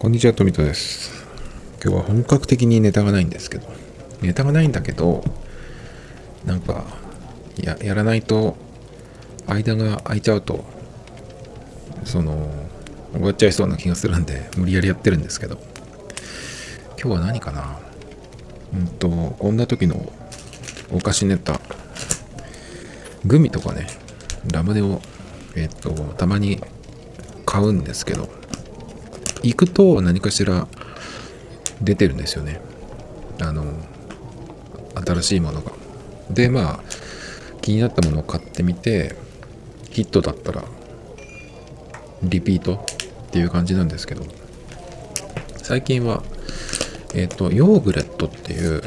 こんにちは、富田です。今日は本格的にネタがないんですけど、ネタがないんだけど、なんか、ややらないと、間が空いちゃうと、その、終わっちゃいそうな気がするんで、無理やりやってるんですけど、今日は何かな？うんと、こんな時のお菓子ネタ、グミとかね、ラムネを、えっと、たまに買うんですけど、行くと何かしら出てるんですよね。あの、新しいものが。で、まあ、気になったものを買ってみて、ヒットだったら、リピートっていう感じなんですけど、最近は、えっ、と、ヨーグレットっていう、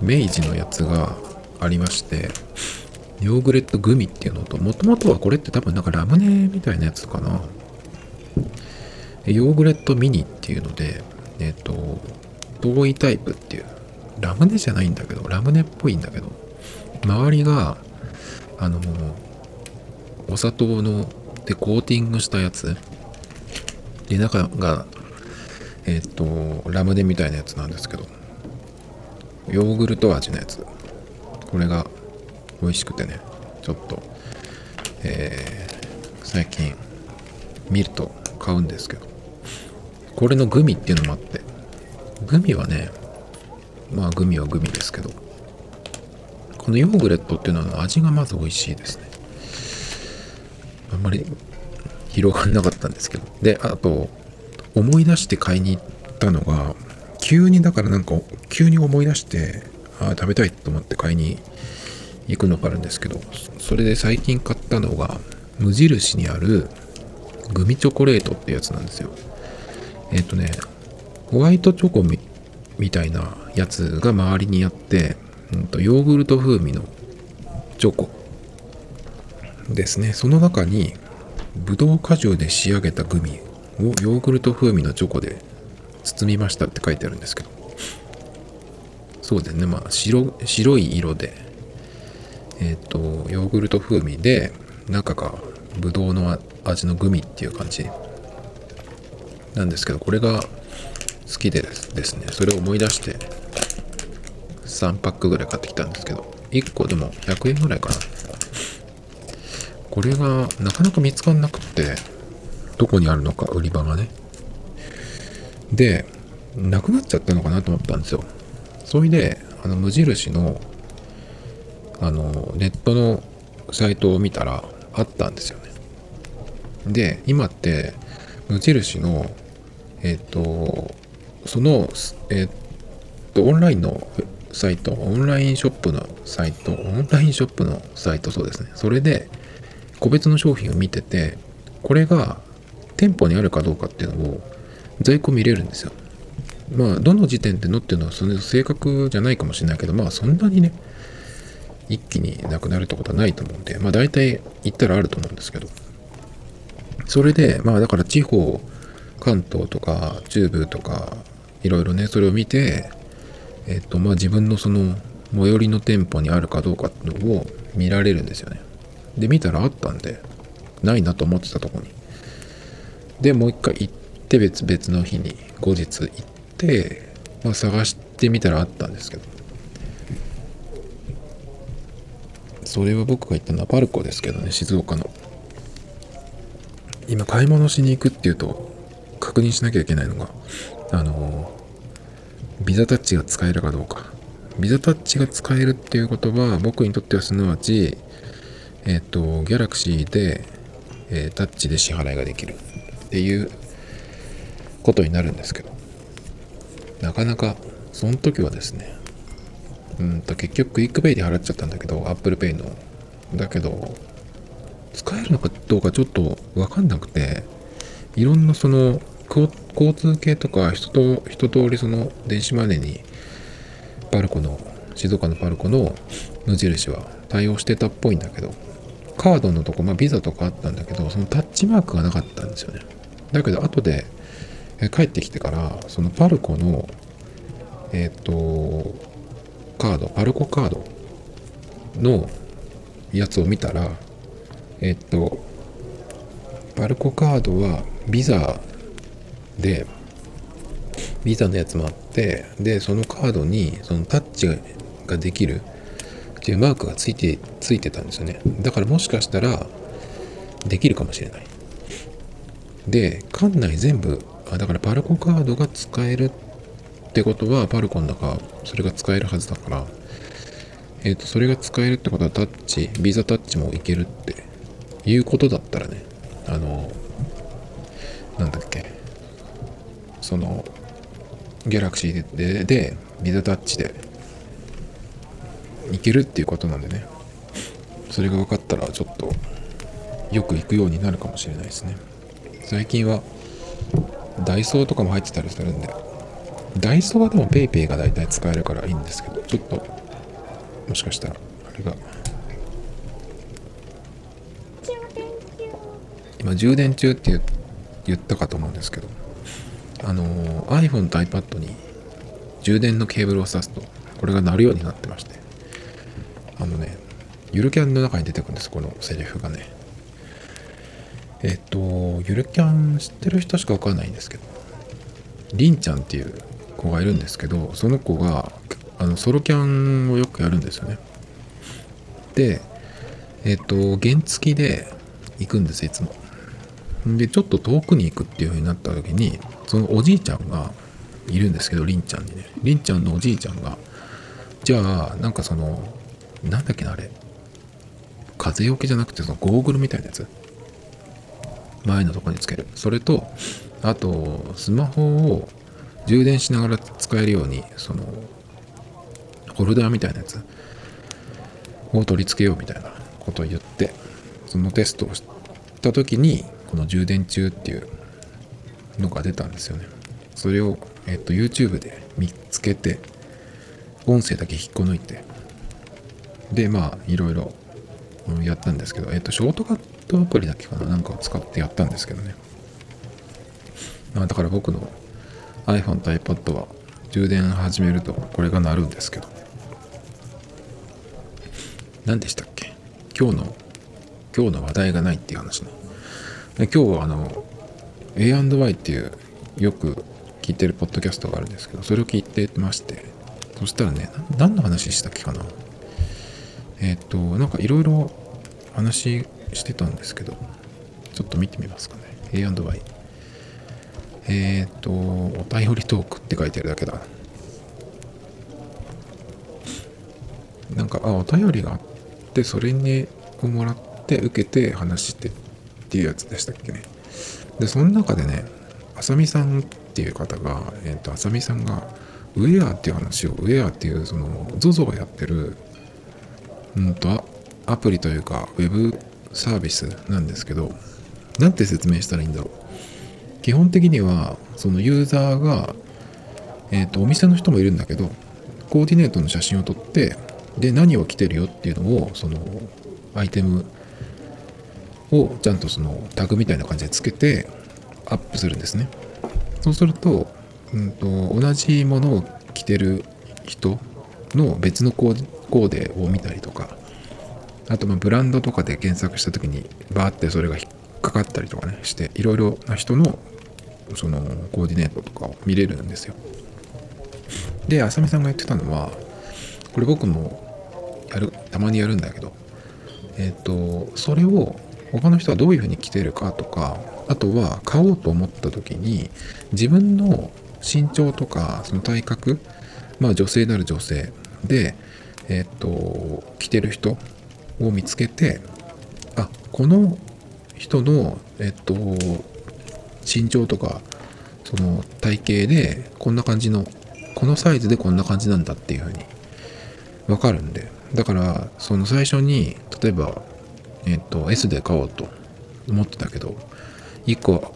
明治のやつがありまして、ヨーグレットグミっていうのと、もともとはこれって多分なんかラムネみたいなやつかな。ヨーグレットミニっていうので、えっ、と、遠いタイプっていう、ラムネじゃないんだけど、ラムネっぽいんだけど、周りが、あの、お砂糖の、でコーティングしたやつ、で、中が、えっ、と、ラムネみたいなやつなんですけど、ヨーグルト味のやつ、これが美味しくてね、ちょっと、えー最近見ると買うんですけど、これのグミっていうのもあって、グミはね、まあグミはグミですけど、このヨーグレットっていうのは味がまず美味しいですね。あんまり広がんなかったんですけど。で、あと、思い出して買いに行ったのが、急にだからなんか、急に思い出して、ああ、食べたいと思って買いに行くのがあるんですけど、それで最近買ったのが、無印にあるグミチョコレートってやつなんですよ。えっ、とね、ホワイトチョコみみたいなやつが周りにあって、うんと、ヨーグルト風味のチョコですね。その中に、ブドウ果汁で仕上げたグミをヨーグルト風味のチョコで包みましたって書いてあるんですけど。そうですね。まあ、白白い色で、えっ、と、ヨーグルト風味で、中がブドウの味のグミっていう感じなんですけど、これが好きでですね、それを思い出して3パックぐらい買ってきたんですけど、1個でも100円ぐらいかな。これがなかなか見つかんなくって、どこにあるのか、売り場がね。で、なくなっちゃったのかなと思ったんですよ。それで、あの、無印の、あの、ネットのサイトを見たらあったんですよね。で、今って無印の、えっ、と、その、えっ、と、オンラインのサイト、オンラインショップのサイト、オンラインショップのサイト、そうですね。それで、個別の商品を見てて、これが店舗にあるかどうかっていうのを在庫見れるんですよ。まあ、どの時点でのっていうのはその正確じゃないかもしれないけど、まあ、そんなにね、一気になくなるってことはないと思うんで、まあ大体行ったらあると思うんですけど。それで、まあだから地方、関東とか中部とか、いろいろね、それを見て、えっと、まあ自分のその最寄りの店舗にあるかどうかっていうのを見られるんですよね。で、見たらあったんで、ないなと思ってたとこに。で、もう一回行って別々の日に後日行って、まあ探してみたらあったんですけど。それは僕が行ったのはパルコですけどね、静岡の。今、買い物しに行くっていうと、確認しなきゃいけないのが、あの、ビザタッチが使えるかどうか。ビザタッチが使えるっていうことは、僕にとってはすなわち、えっ、と、ギャラクシーで、えータッチで支払いができる。っていうことになるんですけど、なかなか、その時はですね、うんと結局クイックペイで払っちゃったんだけど Apple Pay の。だけど使えるのかどうかちょっと分かんなくていろんなその交通系とか人と一通りその電子マネーにパルコの静岡のパルコの無印は対応してたっぽいんだけどカードのとこまあビザとかあったんだけどそのタッチマークがなかったんですよね。だけど後で帰ってきてからそのパルコのえっ、とカード、パルコカードのやつを見たら、えっと、パルコカードはビザでビザのやつもあってでそのカードにそのタッチができるっていうマークがついてついてたんですよね。だからもしかしたらできるかもしれない。で館内全部あだからパルコカードが使えるってことはパルコンだからそれが使えるはずだからえっ、ー、とそれが使えるってことはタッチビザタッチもいけるっていうことだったらねあのなんだっけそのギャラクシーででビザタッチでいけるっていうことなんでね。それが分かったらちょっとよく行くようになるかもしれないですね。最近はダイソーとかも入ってたりするんでダイソーはでも PayPay が大体使えるからいいんですけどちょっともしかしたらあれが。今充電中って言ったかと思うんですけど。あの iPhone と iPad に充電のケーブルを挿すとこれが鳴るようになってまして。あのねゆるキャンの中に出てくるんですこのセリフがね。えっとゆるキャン知ってる人しかわかんないんですけどりんちゃんっていう子がいるんですけどその子があのソロキャンをよくやるんですよね。でえっと原付で行くんですいつも。でちょっと遠くに行くっていう風になった時にそのおじいちゃんがいるんですけどりんちゃんにね。りんちゃんのおじいちゃんがじゃあなんかそのなんだっけなあれ。風よけじゃなくてそのゴーグルみたいなやつ。前のとこにつける。それとあとスマホを充電しながら使えるようにそのホルダーみたいなやつ。を取り付けようみたいなことを言ってそのテストをした時にこの充電中っていうのが出たんですよね。それを、えっと、YouTube で見つけて音声だけ引っこ抜いてでまあいろいろやったんですけど、えっと、ショートカットアプリだけかな？なんかを使ってやったんですけどね。まあだから僕の iPhone と iPad は充電始めるとこれが鳴るんですけど。何でしたっけ？今日の今日の話題がないっていう話ね。で今日はあの A&Y っていうよく聞いてるポッドキャストがあるんですけどそれを聞いてましてそしたらね何の話したっけかな？えっ、ー、となんかいろいろ話してたんですけどちょっと見てみますかね。A&Y えっ、ー、とお便りトークって書いてるだけだ。なんかあお便りがあってそれにをもらって受けて話してっていうやつでしたっけね。でその中でねあさみさんっていう方がえっ、ー、とあさみさんがウェアっていう話をウェアっていうその ZOZO がやってるうんとアプリというかウェブサービスなんですけどなんて説明したらいいんだろう。基本的にはそのユーザーがえっ、ー、とお店の人もいるんだけどコーディネートの写真を撮ってで何を着てるよっていうのをそのアイテムをちゃんとそのタグみたいな感じでつけてアップするんですね。そうすると,、うんと、同じものを着てる人の別のコーデを見たりとかあとまブランドとかで検索した時にバーってそれが引っかかったりとかねしていろいろな人のそのコーディネートとかを見れるんですよ。であさみさんが言ってたのはこれ僕もやるたまにやるんだけどえっ、ー、とそれを他の人はどういうふうに着てるかとかあとは買おうと思った時に自分の身長とかその体格まあ女性なる女性。でえっ、と着てる人を見つけてあこの人のえっ、と身長とかその体型でこんな感じのこのサイズでこんな感じなんだっていうふうにわかるんで。だからその最初に例えばえっ、と S で買おうと思ってたけど1個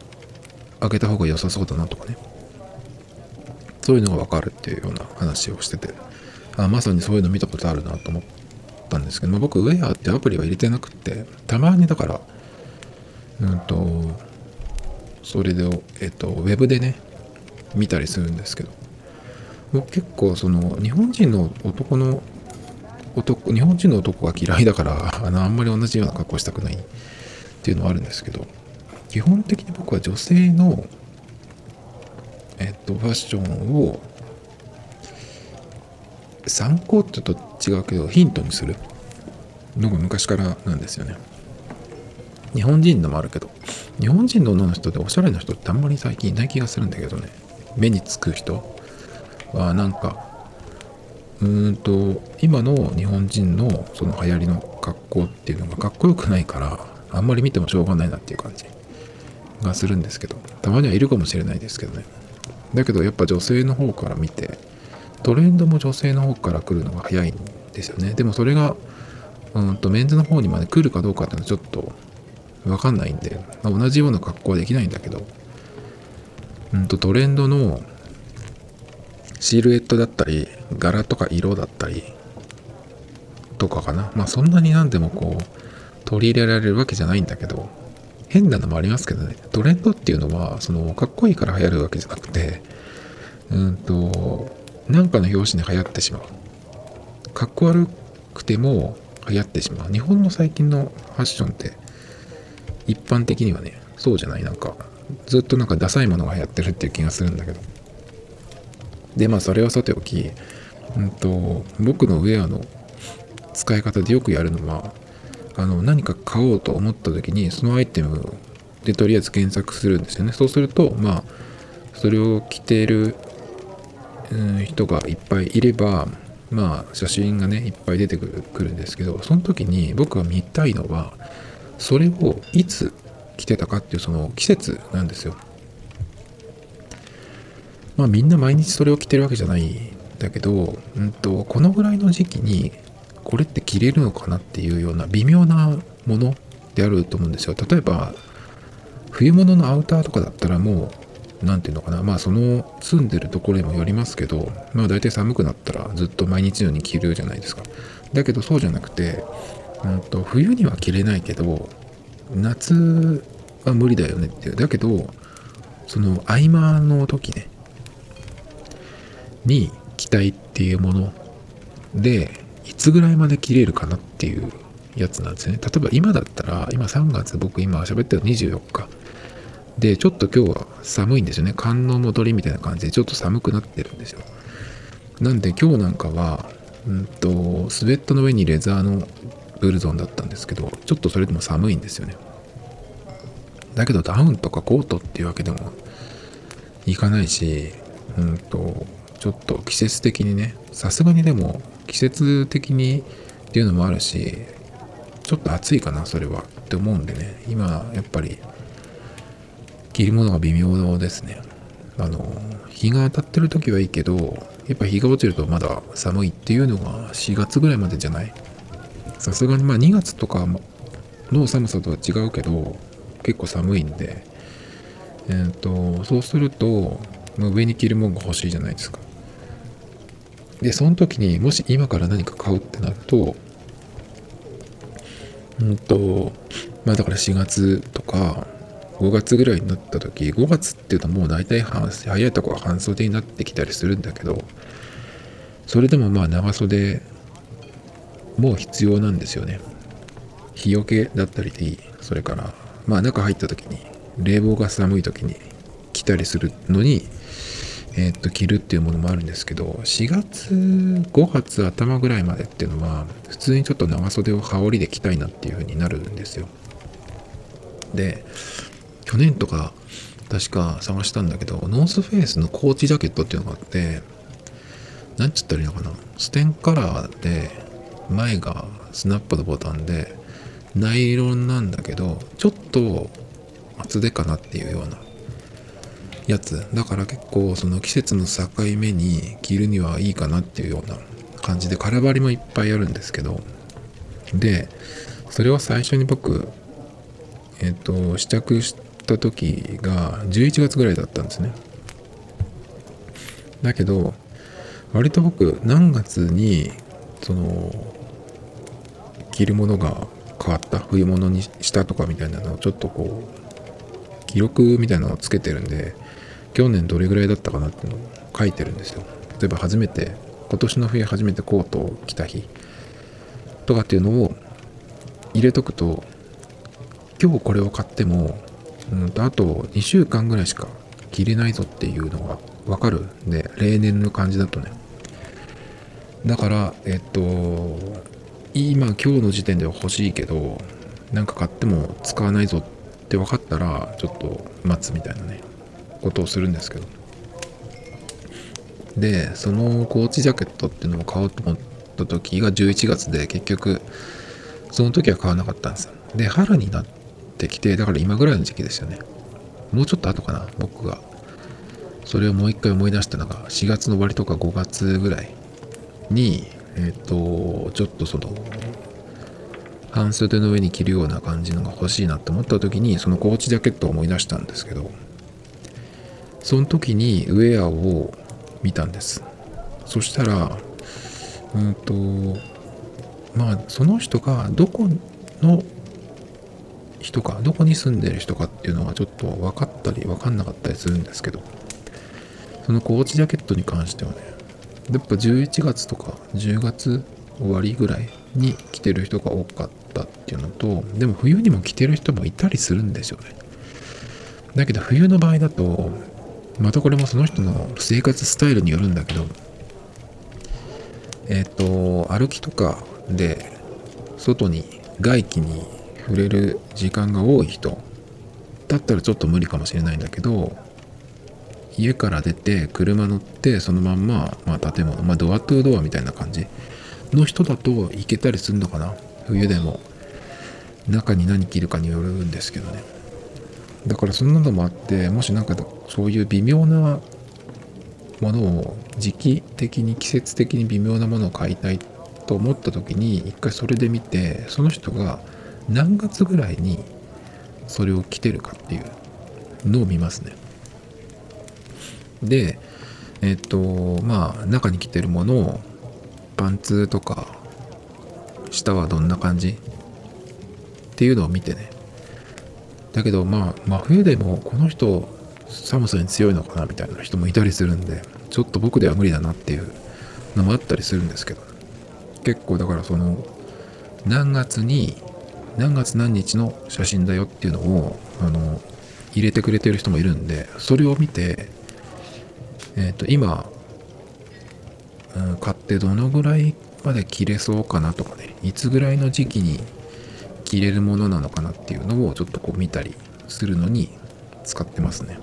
開けた方が良さそうだなとかね。そういうのがわかるっていうような話をしてて。あまさにそういうの見たことあるなと思ったんですけど、ま、僕ウェアってアプリは入れてなくてたまにだからうんとそれでえっ、とウェブでね見たりするんですけど。僕結構その日本人の男の男日本人の男が嫌いだからあのあんまり同じような格好したくないっていうのはあるんですけど基本的に僕は女性のえっと、ファッションを参考って言うと違うけどヒントにする。のが昔からなんですよね。日本人のもあるけど日本人の女の人でおしゃれな人ってあんまり最近いない気がするんだけどね。目につく人。はなんかうんと今の日本人のその流行りの格好っていうのがかっこよくないからあんまり見てもしょうがないなっていう感じがするんですけどたまにはいるかもしれないですけどね。だけどやっぱ女性の方から見てトレンドも女性の方から来るのが早いんですよね。でもそれがうんとメンズの方にまで来るかどうかっていうのはちょっとわかんないんで、まあ、同じような格好はできないんだけどうんとトレンドのシルエットだったり柄とか色だったりとかかな。まあそんなに何でもこう取り入れられるわけじゃないんだけど変なのもありますけどね。トレンドっていうのはそのかっこいいから流行るわけじゃなくてうんとなんかの表紙に流行ってしまう。かっこ悪くても流行ってしまう。日本の最近のファッションって一般的にはねそうじゃない。なんかずっとなんかダサいものが流行ってるっていう気がするんだけど。でまあそれはさておき、うんと、僕のウェアの使い方でよくやるのはあの何か買おうと思った時にそのアイテムでとりあえず検索するんですよね。そうするとまあそれを着ている、人がいっぱいいればまあ写真がねいっぱい出てくるくるんですけどその時に僕が見たいのはそれをいつ着てたかっていうその季節なんですよ。まあみんな毎日それを着てるわけじゃないんだけど、うんと、このぐらいの時期にこれって着れるのかなっていうような微妙なものであると思うんですよ。例えば冬物のアウターとかだったらもう何て言うのかなまあその住んでるところにもよりますけどまあ大体寒くなったらずっと毎日のように着るじゃないですか。だけどそうじゃなくて、うんと、冬には着れないけど夏は無理だよねっていうだけどその合間の時ねに着たいっていうものでいつぐらいまで着れるかなっていうやつなんですね。例えば今だったら今3月僕今喋ってる24日。でちょっと今日は寒いんですよね。寒の戻りみたいな感じでちょっと寒くなってるんですよ。なんで今日なんかはうんとスウェットの上にレザーのブルゾンだったんですけどちょっとそれでも寒いんですよね。だけどダウンとかコートっていうわけでもいかないしうんとちょっと季節的にねさすがにでも季節的にっていうのもあるしちょっと暑いかなそれはって思うんでね。今やっぱり着るものが微妙ですね。あの日が当たってる時はいいけどやっぱ日が落ちるとまだ寒いっていうのが4月ぐらいまでじゃない？さすがにまあ2月とかの寒さとは違うけど結構寒いんで。えっ、ー、とそうすると、上に着るものが欲しいじゃないですか。でその時にもし今から何か買うってなるとうんとまあだから4月とか5月ぐらいになった時5月っていうともう大体半早いとこは半袖になってきたりするんだけどそれでもまあ長袖もう必要なんですよね。日よけだったりでいい。それからまあ中入った時に冷房が寒い時に来たりするのにえー、っと着るっていうものもあるんですけど4月5月頭ぐらいまでっていうのは普通にちょっと長袖を羽織りで着たいなっていう風になるんですよ。で去年とか確か探したんだけどノースフェイスのコーチジャケットっていうのがあって何ちったらいいのかなステンカラーで前がスナップのボタンでナイロンなんだけどちょっと厚手かなっていうようなやつ。だから結構その季節の境目に着るにはいいかなっていうような感じで空張りもいっぱいあるんですけど。でそれは最初に僕えっ、ー、と試着した時が11月ぐらいだったんですね。だけど割と僕何月にその着るものが変わった？冬物にしたとかみたいなのをちょっとこう記録みたいなのをつけてるんで去年どれぐらいだったかなっていうのを書いてるんですよ。例えば初めて今年の冬初めてコートを着た日。とかっていうのを入れとくと今日これを買っても、うん、とあと2週間ぐらいしか着れないぞっていうのがわかるんで例年の感じだとね。だからえっと今今日の時点では欲しいけどなんか買っても使わないぞって分かったらちょっと待つみたいなね。ことをするんですけど。でそのコーチジャケットっていうのを買おうと思った時が11月で結局その時は買わなかったんですよ。で春になってきてだから今ぐらいの時期ですよね。もうちょっと後かな僕が。それをもう一回思い出したのが4月の終わりとか5月ぐらいにえっ、ー、とちょっとその半袖の上に着るような感じのが欲しいなって思った時にそのコーチジャケットを思い出したんですけど。その時にウェアを見たんです。そしたらうんとまあその人がどこの人かどこに住んでる人かっていうのはちょっと分かったり分かんなかったりするんですけどそのコーチジャケットに関してはねやっぱ11月とか10月終わりぐらいに着てる人が多かったっていうのとでも冬にも着てる人もいたりするんですよね。だけど冬の場合だとまたこれもその人の生活スタイルによるんだけどえっ、ー、と歩きとかで外に外気に触れる時間が多い人だったらちょっと無理かもしれないんだけど家から出て車乗ってそのまんま、まあ、建物、まあ、ドアトゥードアみたいな感じの人だと行けたりするのかな？冬でも。中に何着るかによるんですけどね。だからそんなのもあってもしなんかそういう微妙なものを時期的に季節的に微妙なものを買いたいと思った時に一回それで見てその人が何月ぐらいにそれを着てるかっていうのを見ますね。で、えっと、まあ、中に着てるものを、パンツとか、下はどんな感じっていうのを見てね。だけど、まあ、真冬でもこの人、寒さに強いのかなみたいな人もいたりするんで、ちょっと僕では無理だなっていうのもあったりするんですけど、結構だからその、何月に何月何日の写真だよっていうのをあの入れてくれてる人もいるんでそれを見て、えっ、ー、と今、うん、買ってどのぐらいまで着れそうかなとかねいつぐらいの時期に着れるものなのかなっていうのをちょっとこう見たりするのに使ってますね。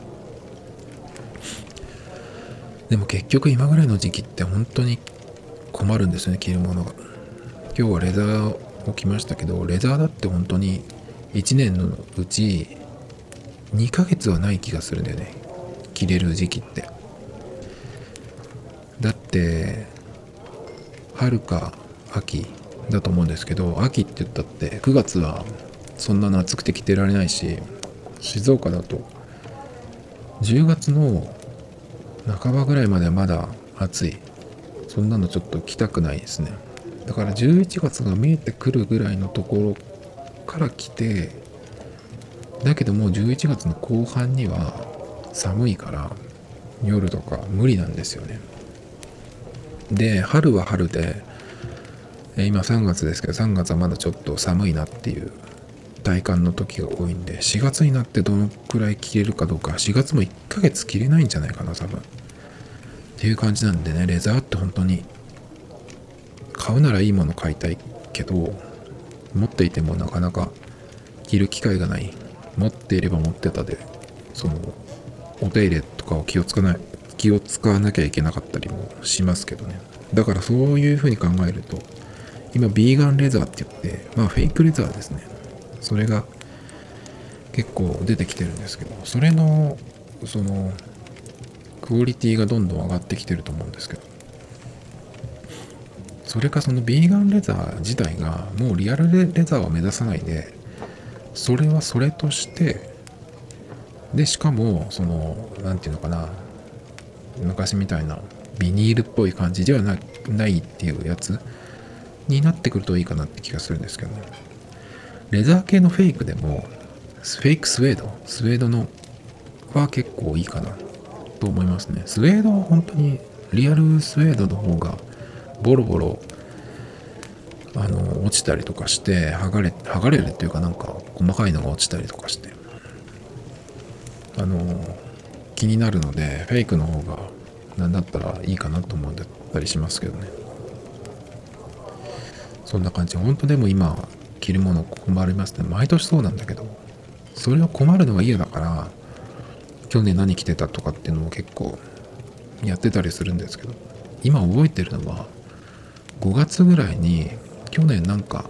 でも結局今ぐらいの時期って本当に困るんですよね着るものが。今日はレザーを着ましたけどレザーだって本当に1年のうち2ヶ月はない気がするんだよね着れる時期って。だって春か秋だと思うんですけど秋って言ったって9月はそんなの暑くて着てられないし静岡だと10月の半ばぐらいまではまだ暑い。そんなのちょっと着たくないですね。だから11月が見えてくるぐらいのところから来てだけどもう11月の後半には寒いから夜とか無理なんですよね。で春は春で今3月ですけど3月はまだちょっと寒いなっていう体感の時が多いんで4月になってどのくらい着れるかどうか4月も1ヶ月着れないんじゃないかな多分。っていう感じなんでねレザーって本当に買うならいいもの買いたいけど持っていてもなかなか着る機会がない。持っていれば持ってたでそのお手入れとかを気をつかない気を使わなきゃいけなかったりもしますけどね。だからそういうふうに考えると今ビーガンレザーって言ってまあフェイクレザーですね。それが結構出てきてるんですけどそれのそのクオリティがどんどん上がってきてると思うんですけど。それかそのビーガンレザー自体がもうリアルレザーを目指さないでそれはそれとしてでしかもその何て言うのかな。昔みたいなビニールっぽい感じではないっていうやつ。になってくるといいかなって気がするんですけどね。レザー系のフェイクでもフェイクスウェード？スウェードのは結構いいかなと思いますね。スウェードは本当にリアルスウェードの方がボロボロあの落ちたりとかして剥がれ剥がれるっていうかなんか細かいのが落ちたりとかして。あの気になるのでフェイクの方が何だったらいいかなと思ったりしますけどね。そんな感じ。本当でも今着るもの困りますね。毎年そうなんだけど。それを困るのが嫌だから去年何着てたとかっていうのも結構やってたりするんですけど。今覚えてるのは5月ぐらいに去年なんか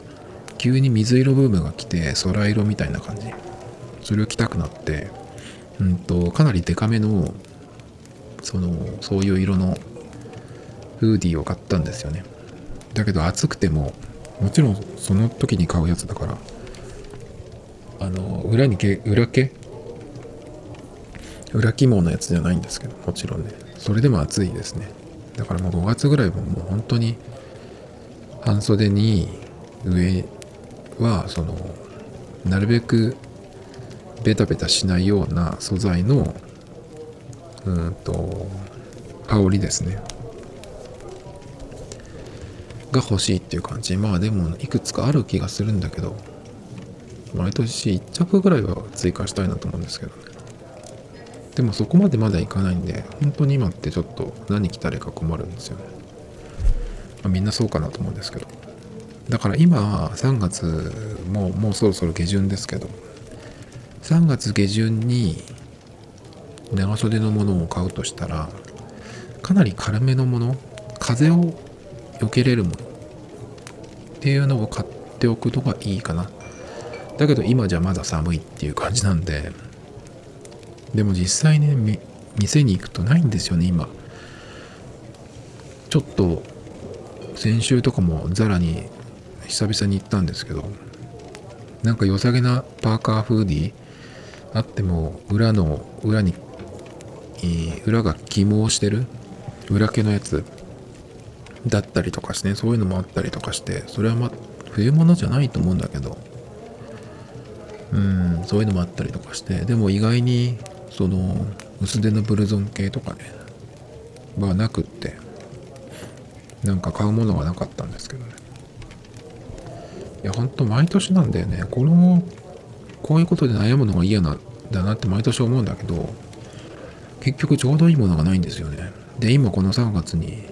急に水色ブームが来て空色みたいな感じ。それを着たくなってうんとかなりデカめのそのそういう色のフーディーを買ったんですよね。だけど暑くてももちろんその時に買うやつだから。あの裏にけ裏毛裏肝のやつじゃないんですけどもちろんね。それでも暑いですね。だからもう5月ぐらいはもう本当に半袖に上はそのなるべくベタベタしないような素材のうんと香りですね。が欲しいっていう感じ。まあでもいくつかある気がするんだけど毎年1着ぐらいは追加したいなと思うんですけどね。でもそこまでまだいかないんで本当に今ってちょっと何着たらいいか困るんですよね、まあ、みんなそうかなと思うんですけど。だから今3月ももうそろそろ下旬ですけど3月下旬に長袖のものを買うとしたらかなり軽めのもの風を避けれるもの。っていうのを買っておくのがいいかな。だけど今じゃまだ寒いっていう感じなんで。でも実際ね店に行くとないんですよね今。ちょっと先週とかもザラに久々に行ったんですけど。なんか良さげなパーカーフーディーあっても裏の裏に裏が肝をしてる？裏毛のやつ。だったりとかしてねそういうのもあったりとかしてそれはまあ冬物じゃないと思うんだけど。うんそういうのもあったりとかしてでも意外にその薄手のブルゾン系とかねはなくってなんか買うものがなかったんですけどね。いやほんと毎年なんだよね。このこういうことで悩むのが嫌なだなって毎年思うんだけど結局ちょうどいいものがないんですよね。で今この3月に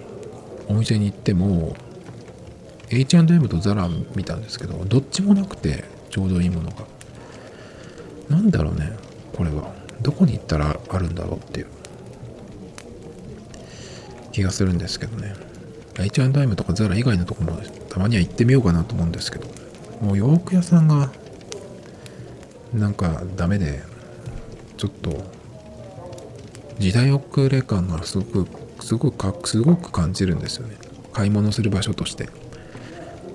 お店に行っても H&M とザラ見たんですけどどっちもなくてちょうどいいものが。なんだろうねこれは。どこに行ったらあるんだろうっていう。気がするんですけどね。H&M とかザラ以外のとこもたまには行ってみようかなと思うんですけど。もう洋服屋さんがなんかダメでちょっと時代遅れ感がすごくすごくすごく感じるんですよね。買い物する場所として。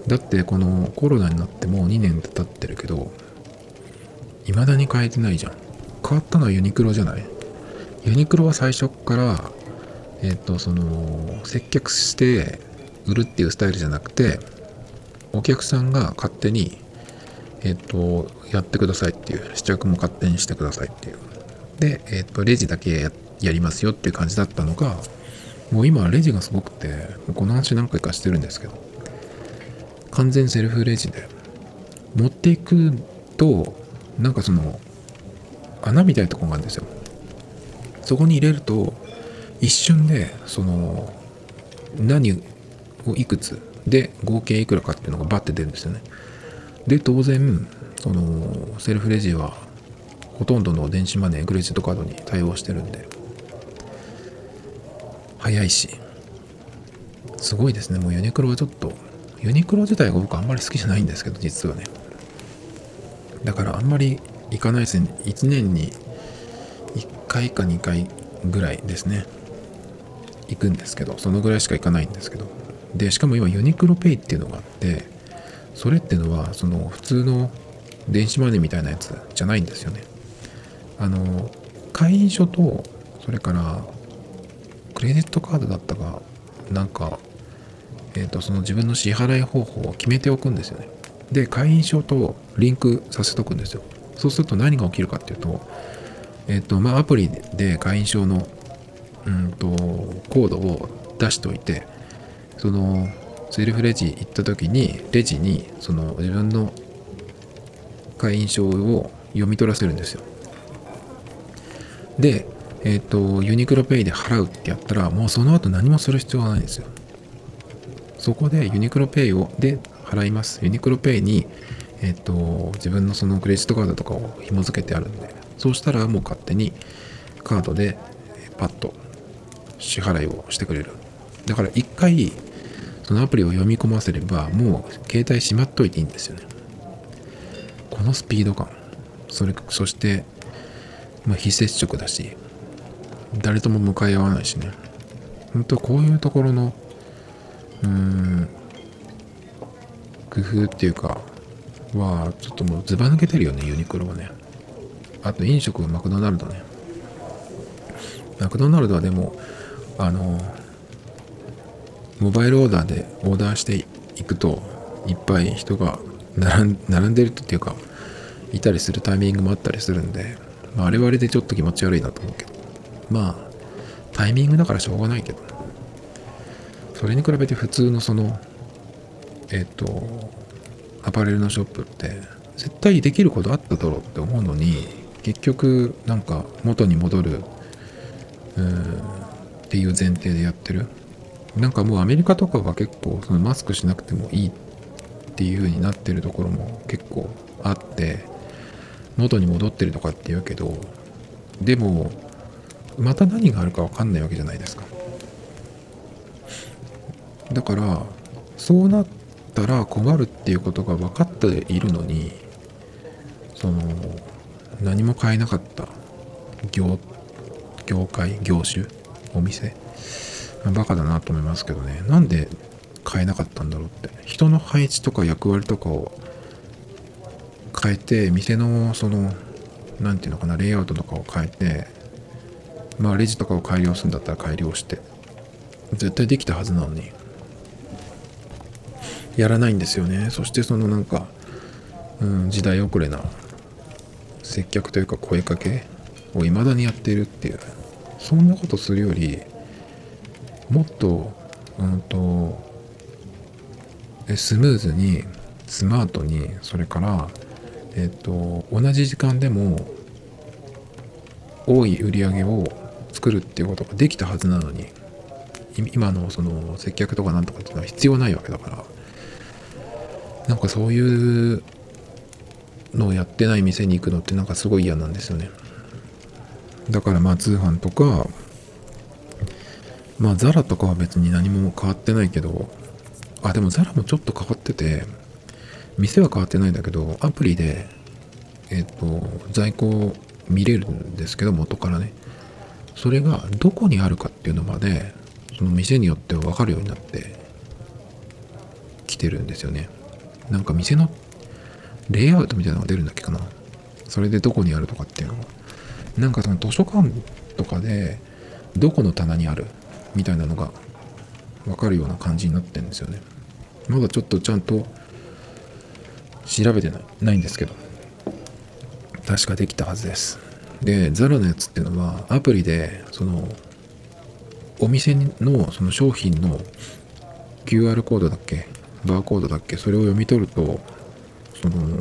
だってこのコロナになってもう2年経ってるけど未だに変えてないじゃん。変わったのはユニクロじゃない？ユニクロは最初からえっ、ー、とその接客して売るっていうスタイルじゃなくてお客さんが勝手にえっ、ー、とやってくださいっていう試着も勝手にしてくださいっていう。で、えっ、ー、とレジだけややりますよっていう感じだったのがもう今レジがすごくてこの話何回かしてるんですけど完全セルフレジで持っていくとなんかその穴みたいなとこがあるんですよ。そこに入れると一瞬でその何をいくつで合計いくらかっていうのがバッて出るんですよね。で当然そのセルフレジはほとんどの電子マネークレジットカードに対応してるんで早いし。すごいですね。もうユニクロはちょっとユニクロ自体が僕あんまり好きじゃないんですけど実はね。だからあんまり行かないですね。1年に1回か2回ぐらいですね。行くんですけどそのぐらいしか行かないんですけど。でしかも今ユニクロペイっていうのがあってそれっていうのはその普通の電子マネーみたいなやつじゃないんですよね。あの会員証とそれからクレジットカードだったかなんかえっ、ー、とその自分の支払い方法を決めておくんですよね。で会員証とリンクさせとくんですよ。そうすると何が起きるかっていうとえっ、ー、とまあアプリで会員証のうんとコードを出しておいてそのセルフレジ行った時にレジにその自分の会員証を読み取らせるんですよ。で、えっ、と、ユニクロペイで払うってやったら、もうその後何もする必要がないんですよ。そこでユニクロペイを、で払います。ユニクロペイに、えっ、と、自分のそのクレジットカードとかを紐付けてあるんで、そうしたらもう勝手にカードでパッと支払いをしてくれる。だから一回、そのアプリを読み込ませれば、もう携帯しまっといていいんですよね。このスピード感。それ、そして、まあ、非接触だし、誰とも向かい合わないしね。本当こういうところの、うーん、工夫っていうか、は、ちょっともうずば抜けてるよね、ユニクロはね。あと飲食はマクドナルドね。マクドナルドはでも、あの、モバイルオーダーでオーダーしていくと、いっぱい人が並ん並んでるっていうか、いたりするタイミングもあったりするんで、まあ、あれはあれでちょっと気持ち悪いなと思うけど、まあ、タイミングだからしょうがないけど、それに比べて普通のその、えっ、と、アパレルのショップって絶対できることあっただろうって思うのに結局なんか元に戻るっていう前提でやってる。なんかもうアメリカとかは結構そのマスクしなくてもいいっていう風になってるところも結構あって元に戻ってるとかって言うけどでもまた何があるか分かんないわけじゃないですか。だからそうなったら困るっていうことが分かっているのにその何も買えなかった業業界業種お店バカだなと思いますけどね。なんで買えなかったんだろうって。人の配置とか役割とかを変えて店のその何て言うのかなレイアウトとかを変えてまあレジとかを改良するんだったら改良して。絶対できたはずなのに。やらないんですよね。そしてそのなんか、うん、時代遅れな接客というか声かけを未だにやっているっていう。そんなことするよりもっとうんとスムーズにスマートにそれからえっと同じ時間でも多い売り上げを作るっていうことができたはずなのに今のその接客とかなんとかっていうのは必要ないわけだから。なんかそういうのをやってない店に行くのってなんかすごい嫌なんですよね。だからまあ通販とかまあザラとかは別に何も変わってないけどあでもザラもちょっと変わってて店は変わってないんだけどアプリでえっ、と在庫見れるんですけど元からね。それがどこにあるかっていうのまでその店によっては分かるようになってきてるんですよね。なんか店のレイアウトみたいなのが出るんだっけかな。それでどこにあるとかっていうの。がなんかその図書館とかでどこの棚にある？みたいなのが分かるような感じになってんですよね。まだちょっとちゃんと調べてないないんですけど。確かできたはずです。でザラのやつっていうのはアプリでそのお店のその商品の QR コードだっけ？バーコードだっけ？それを読み取るとその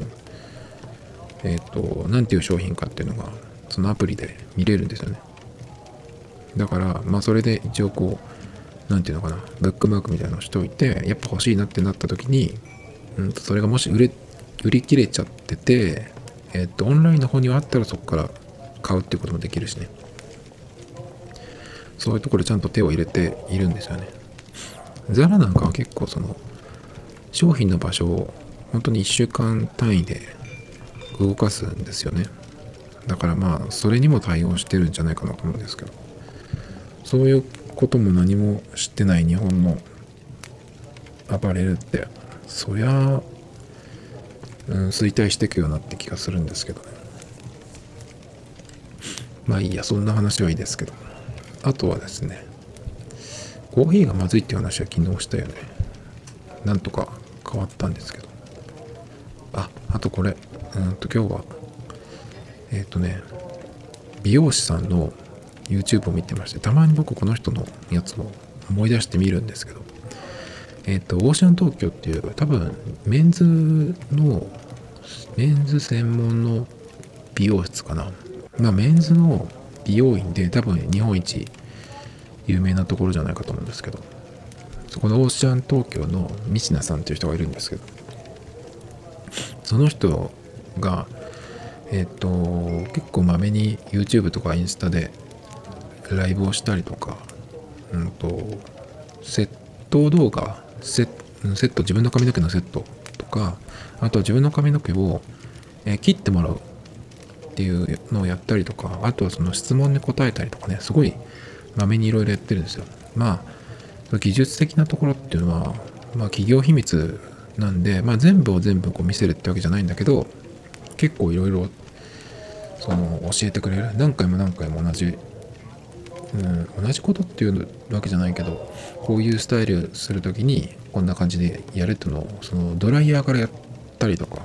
えっ、ー、と何ていう商品かっていうのがそのアプリで見れるんですよね。だからまあそれで一応こう何ていうのかな？ブックマークみたいなのをしておいてやっぱ欲しいなってなった時に、うん、それがもし売れ売り切れちゃっててえっ、ー、とオンラインの方にはあったらそこから買うっていうこともできるしね。そういうところちゃんと手を入れているんですよね。ザラなんかは結構その商品の場所を本当に1週間単位で動かすんですよね。だからまあそれにも対応してるんじゃないかなと思うんですけど。そういうことも何も知ってない日本のアパレルってそりゃ、うん、衰退していくようなって気がするんですけどね。まあいいやそんな話はいいですけど。あとはですねコーヒーがまずいっていう話は昨日したよね。なんとか変わったんですけど。ああとこれ。うんと今日はえっ、ー、とね美容師さんの YouTube を見てましてたまに僕この人のやつを思い出してみるんですけど。えっ、ー、とオーシャン東京っていう多分メンズのメンズ専門の美容室かな。まあメンズの美容院で多分日本一有名なところじゃないかと思うんですけどそこのオーシャン東京のミシナさんっていう人がいるんですけどその人がえっ、と結構まめに YouTube とかインスタでライブをしたりとかうんとセット動画セセット自分の髪の毛のセットとかあとは自分の髪の毛を、え切ってもらうっていうのをやったりとかあとはその質問に答えたりとかねすごいまめにいろいろやってるんですよ。まあ技術的なところっていうのは、まあ、企業秘密なんで、まあ、全部を全部こう見せるってわけじゃないんだけど結構いろいろその教えてくれる。何回も何回も同じうん、同じことっていうわけじゃないけどこういうスタイルする時にこんな感じでやるっていうのをそのドライヤーからやったりとか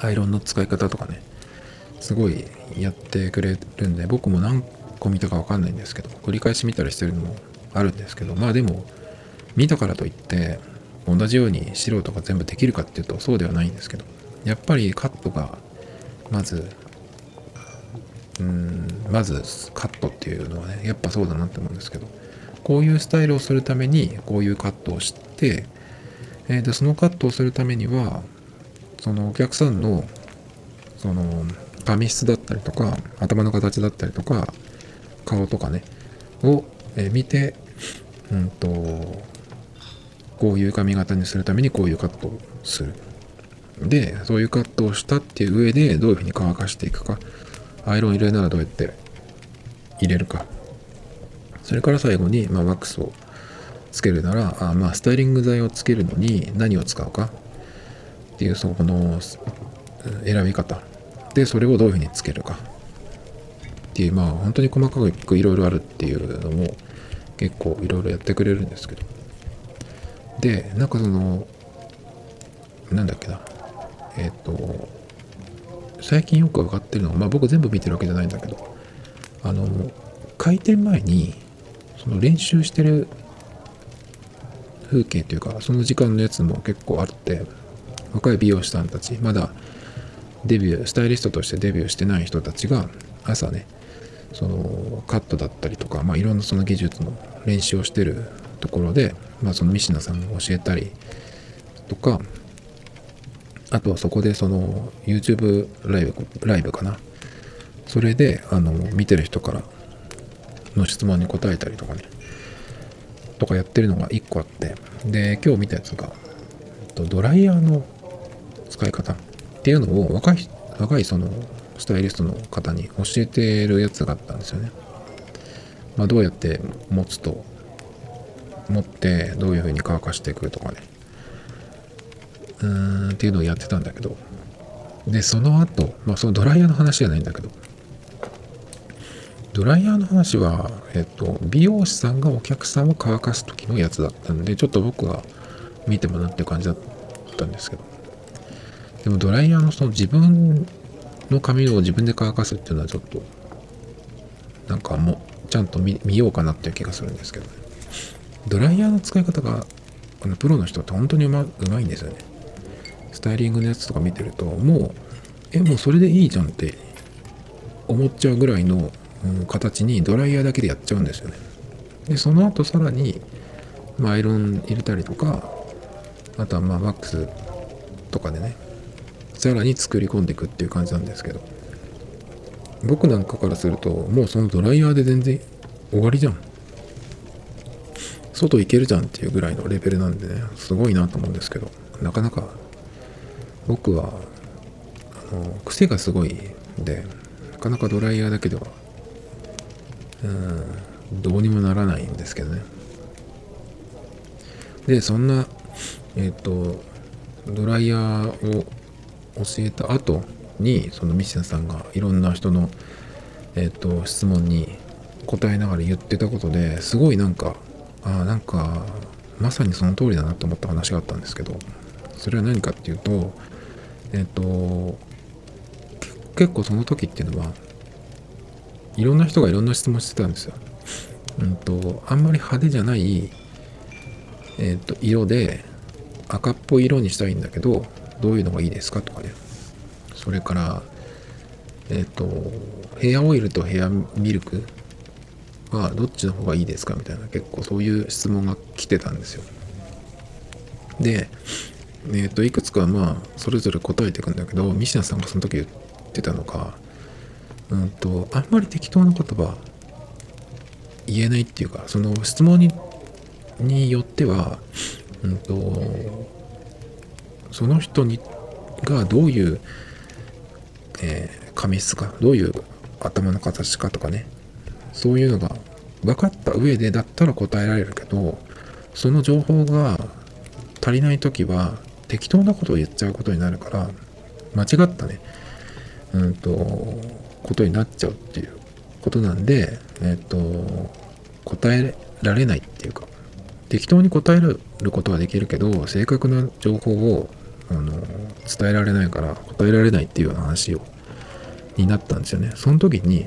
アイロンの使い方とかねすごいやってくれるんで僕も何個見たか分かんないんですけど繰り返し見たりしてるのもあるんですけどまあでも見たからといって同じように素人が全部できるかっていうとそうではないんですけどやっぱりカットがまずうんまずカットっていうのはねやっぱそうだなって思うんですけどこういうスタイルをするためにこういうカットをして、えー、でそのカットをするためにはそのお客さんのその髪質だったりとか頭の形だったりとか顔とかねを、え見てうんとこういう髪型にするためにこういうカットをする。でそういうカットをしたっていう上でどういうふうに乾かしていくか。アイロン入れるならどうやって入れるか。それから最後に、まあ、ワックスをつけるならあまあスタイリング剤をつけるのに何を使うかっていうそこの選び方。でそれをどういうふうにつけるか。っていうまあ本当に細かくいろいろあるっていうのも結構いろいろやってくれるんですけど。でなんかそのなんだっけな。えっ、ー、と最近よく分かってるのは、まあ、僕全部見てるわけじゃないんだけどあの開店前にその練習してる風景というかその時間のやつも結構あって若い美容師さんたちまだデビュースタイリストとしてデビューしてない人たちが朝ねそのカットだったりとか、まあ、いろんなその技術の練習をしてるところで、まあ、そのミシナさんが教えたりとかあとはそこでその YouTube ライブ、ライブかな。それで、あの、見てる人からの質問に答えたりとかね、とかやってるのが1個あって、で、今日見たやつが、ドライヤーの使い方っていうのを若い、若いそのスタイリストの方に教えてるやつがあったんですよね。まあ、どうやって持つと、持ってどういうふうに乾かしていくとかね。うーんっていうのをやってたんだけどでその後まあそのドライヤーの話じゃないんだけどドライヤーの話は、えっと、美容師さんがお客さんを乾かす時のやつだったんでちょっと僕は見てもなっていう感じだったんですけどでもドライヤーのその自分の髪を自分で乾かすっていうのはちょっとなんかもうちゃんと見ようかなっていう気がするんですけどね。ドライヤーの使い方があのプロの人って本当にうまうまいんですよね。スタイリングのやつとか見てるともうえもうそれでいいじゃんって思っちゃうぐらいの、うん、形にドライヤーだけでやっちゃうんですよね。でその後さらに、まあ、アイロン入れたりとかあとはまあワックスとかでねさらに作り込んでいくっていう感じなんですけど。僕なんかからするともうそのドライヤーで全然終わりじゃん。外行けるじゃんっていうぐらいのレベルなんでねすごいなと思うんですけど。なかなか僕はあの癖がすごいんでなかなかドライヤーだけではうんどうにもならないんですけどね。でそんなえっ、とドライヤーを教えた後にそのミシナさんがいろんな人の、えーと、質問に答えながら言ってたことですごいなんかあなんかまさにその通りだなと思った話があったんですけどそれは何かっていうとえっ、と結構その時っていうのはいろんな人がいろんな質問してたんですよ。うんとあんまり派手じゃない、えっと色で赤っぽい色にしたいんだけどどういうのがいいですかとかね。それからえっ、とヘアオイルとヘアミルクはどっちの方がいいですかみたいな結構そういう質問が来てたんですよ。でえっ、ー、といくつかまあそれぞれ答えていくんだけどミシナさんがその時言ってたのがうんとあんまり適当な言葉言えないっていうかその質問にによってはうんとその人にがどういう、えー、髪質かどういう頭の形かとかね。そういうのが分かった上でだったら答えられるけどその情報が足りない時は適当なことを言っちゃうことになるから間違ったね。うんとことになっちゃうっていうことなんでえっ、と答えられないっていうか適当に答えることはできるけど正確な情報をあの伝えられないから答えられないっていうような話をになったんですよね。その時に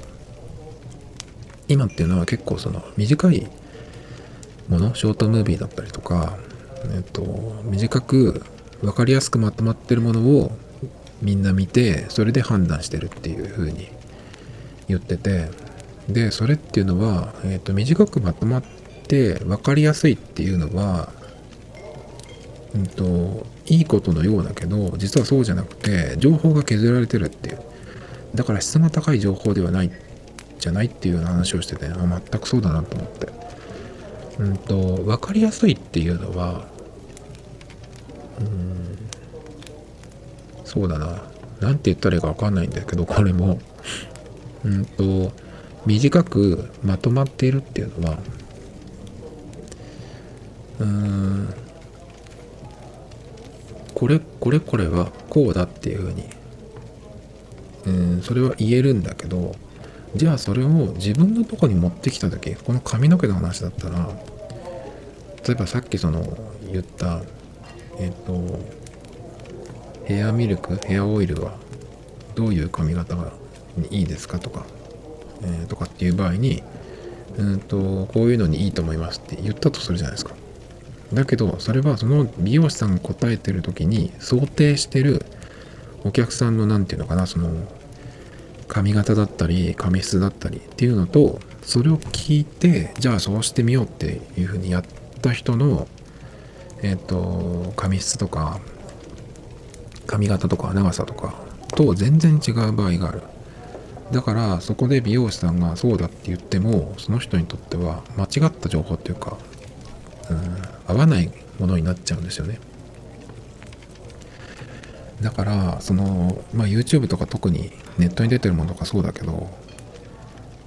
今っていうのは結構その短いものショートムービーだったりとか、えっと、短く分かりやすくまとまってるものをみんな見てそれで判断してるっていう風に言っててでそれっていうのは、えっと、短くまとまって分かりやすいっていうのは、うんと、いいことのようだけど実はそうじゃなくて情報が削られてるっていう。だから質が高い情報ではないじゃないっていうような話をしててあ全くそうだなと思って。うんと分かりやすいっていうのはうんそうだな。何て言ったらいいか分かんないんだけどこれも。うんと短くまとまっているっていうのはこれこれこれはこうだっていうふうに。うんそれは言えるんだけどじゃあそれを自分のとこに持ってきた時この髪の毛の話だったら例えばさっきその言ったえっ、とヘアミルクヘアオイルはどういう髪型がいいですかとか、えー、とかっていう場合にうんとこういうのにいいと思いますって言ったとするじゃないですか。だけどそれはその美容師さんが答えてる時に想定してるお客さんの何て言うのかなその髪型だったり髪質だったりっていうのとそれを聞いてじゃあそうしてみようっていうふうにやった人のえっ、ー、と髪質とか髪型とか長さとかと全然違う場合がある。だからそこで美容師さんがそうだって言ってもその人にとっては間違った情報っていうか、うん、合わないものになっちゃうんですよね。だからその、まあ、YouTube とか特にネットに出てるものとかそうだけど、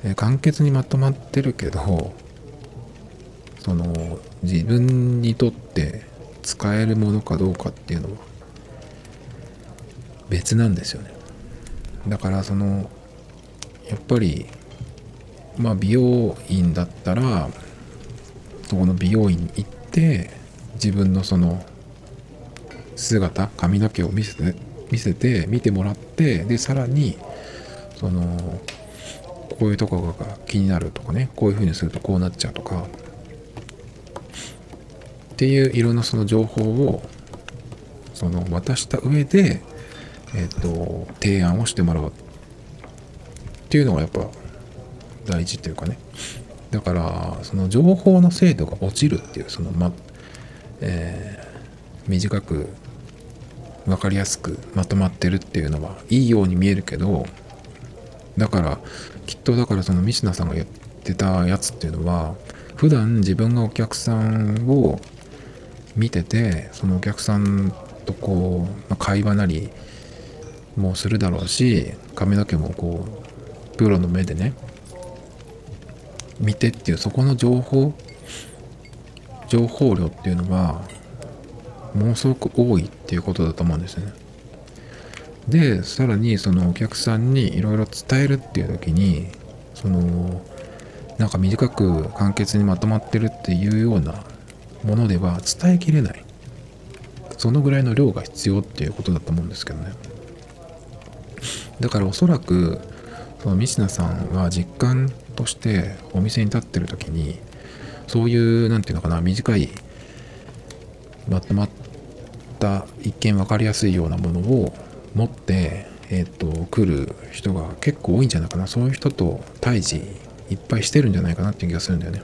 えー、簡潔にまとまってるけどその自分にとって使えるものかどうかっていうのは別なんですよね。だからそのやっぱりまあ美容院だったらそこの美容院に行って自分のその姿髪の毛を見せて見せて見てもらってでさらにそのこういうとこが気になるとかねこういうふうにするとこうなっちゃうとかっていういろんなその情報をその渡した上で、えっ、ー、と提案をしてもらうっていうのがやっぱ大事っていうかね。だからその情報の精度が落ちるっていうそのまえー、短く分かりやすくまとまってるっていうのはいいように見えるけどだからきっとだからそのミシナさんが言ってたやつっていうのは普段自分がお客さんを見ててそのお客さんとこう、まあ、会話なりもするだろうし髪の毛もこうプロの目でね見てっていうそこの情報情報量っていうのはものすごく多いっていうことだと思うんですよね。でさらにそのお客さんにいろいろ伝えるっていう時にそのなんか短く簡潔にまとまってるっていうようなものでは伝えきれないそのぐらいの量が必要っていうことだと思うんですけどねだからおそらくそのミシナさんは実感としてお店に立ってる時にそういう何て言うのかな短いまとまった一見分かりやすいようなものを持ってえっ、と来る人が結構多いんじゃないかな。そういう人と対峙いっぱいしてるんじゃないかなっていう気がするんだよね。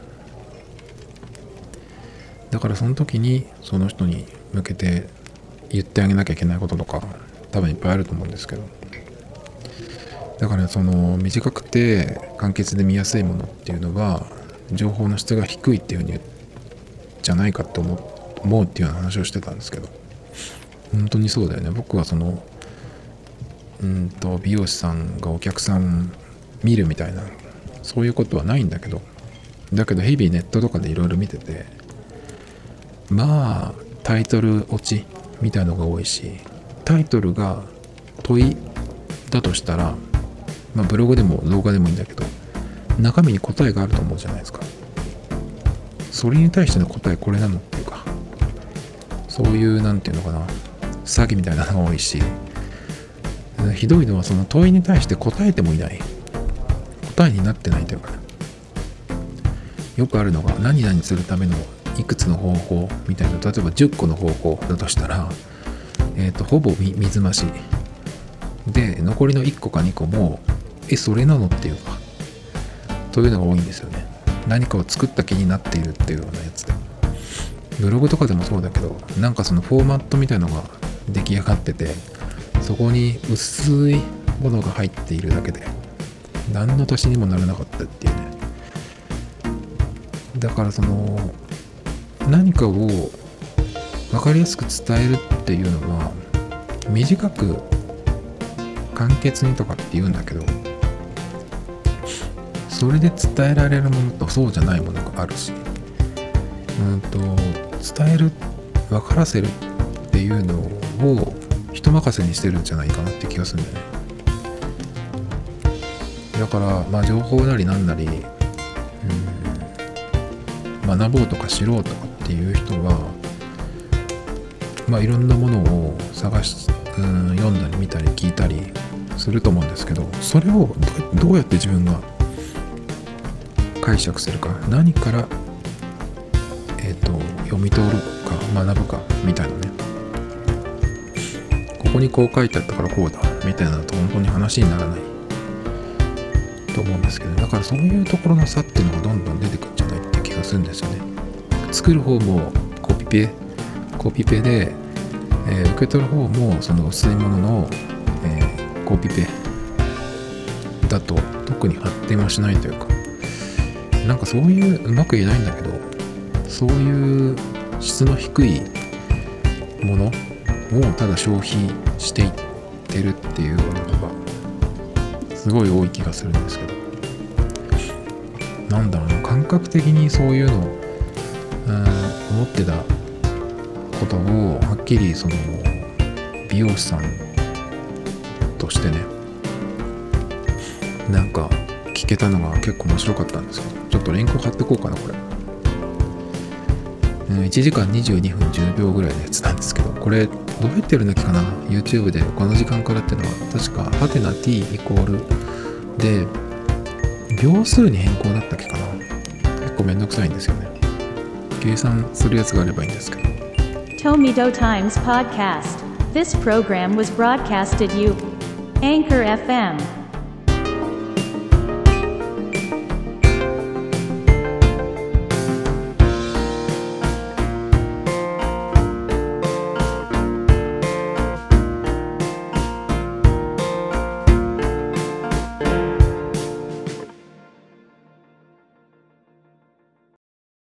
だからその時にその人に向けて言ってあげなきゃいけないこととか多分いっぱいあると思うんですけど。だからその短くて簡潔で見やすいものっていうのは情報の質が低いっていうふうにじゃないかって思うっていうような話をしてたんですけど。本当にそうだよね。僕はそのうんと美容師さんがお客さん見るみたいなそういうことはないんだけど。だけど日々ネットとかでいろいろ見ててまあタイトル落ちみたいのが多いしタイトルが問いだとしたら、まあ、ブログでも動画でもいいんだけど中身に答えがあると思うじゃないですか。それに対しての答えこれなのっていうかそういう何て言うのかな詐欺みたいなのが多いしひどいのはその問いに対して答えてもいない。答えになってないというか、ね、よくあるのが何々するためのいくつの方法みたいな例えば10個の方法だとしたら、えーと、ほぼ水増し。で残りの1個か2個もえそれなのっていうか。というのが多いんですよね。何かを作った気になっているっていうようなやつで。ブログとかでもそうだけどなんかそのフォーマットみたいのが出来上がっててそこに薄いものが入っているだけで何の足しにもならなかったっていうね。だからその何かを分かりやすく伝えるっていうのは短く簡潔にとかって言うんだけどそれで伝えられるものとそうじゃないものがあるし。うんと伝える分からせるっていうのを人任せにしてるんじゃないかなって気がするんだよね。だからまあ情報なりなんなりうん学ぼうとか知ろうとかっていう人はまあいろんなものを探しうん読んだり見たり聞いたりすると思うんですけどそれをどうやって自分が解釈するか何からえっ、ー、と読み取るか学ぶかみたいなね。ここにこう書いてあったからこうだみたいなのと本当に話にならない。と思うんですけどだからそういうところの差っていうのがどんどん出てくるんじゃないって気がするんですよね。作る方もコピペコピペで、えー、受け取る方もその薄いものの、えー、コピペだと特に発展はしないというか。なんかそういううまく言えないんだけどそういう質の低いものをただ消費していってるっていうのがすごい多い気がするんですけど。なんだろうな感覚的にそういうのを、思ってたことをはっきりその美容師さんとしてねなんか聞けたのが結構面白かったんですけどちょっとリンク貼ってこうかなこれ、うん、1時間22分10秒ぐらいのやつなんですけどこれどうやってやるんだっけかな？YouTube でこの時間からっていうのは確かハテナ t イコールで秒数に変更だったっけかな？結構めんどくさいんですよね。計算するやつがあればいいんですけど。Tomido Times Podcast. This program was broadcasted you. Anchor FM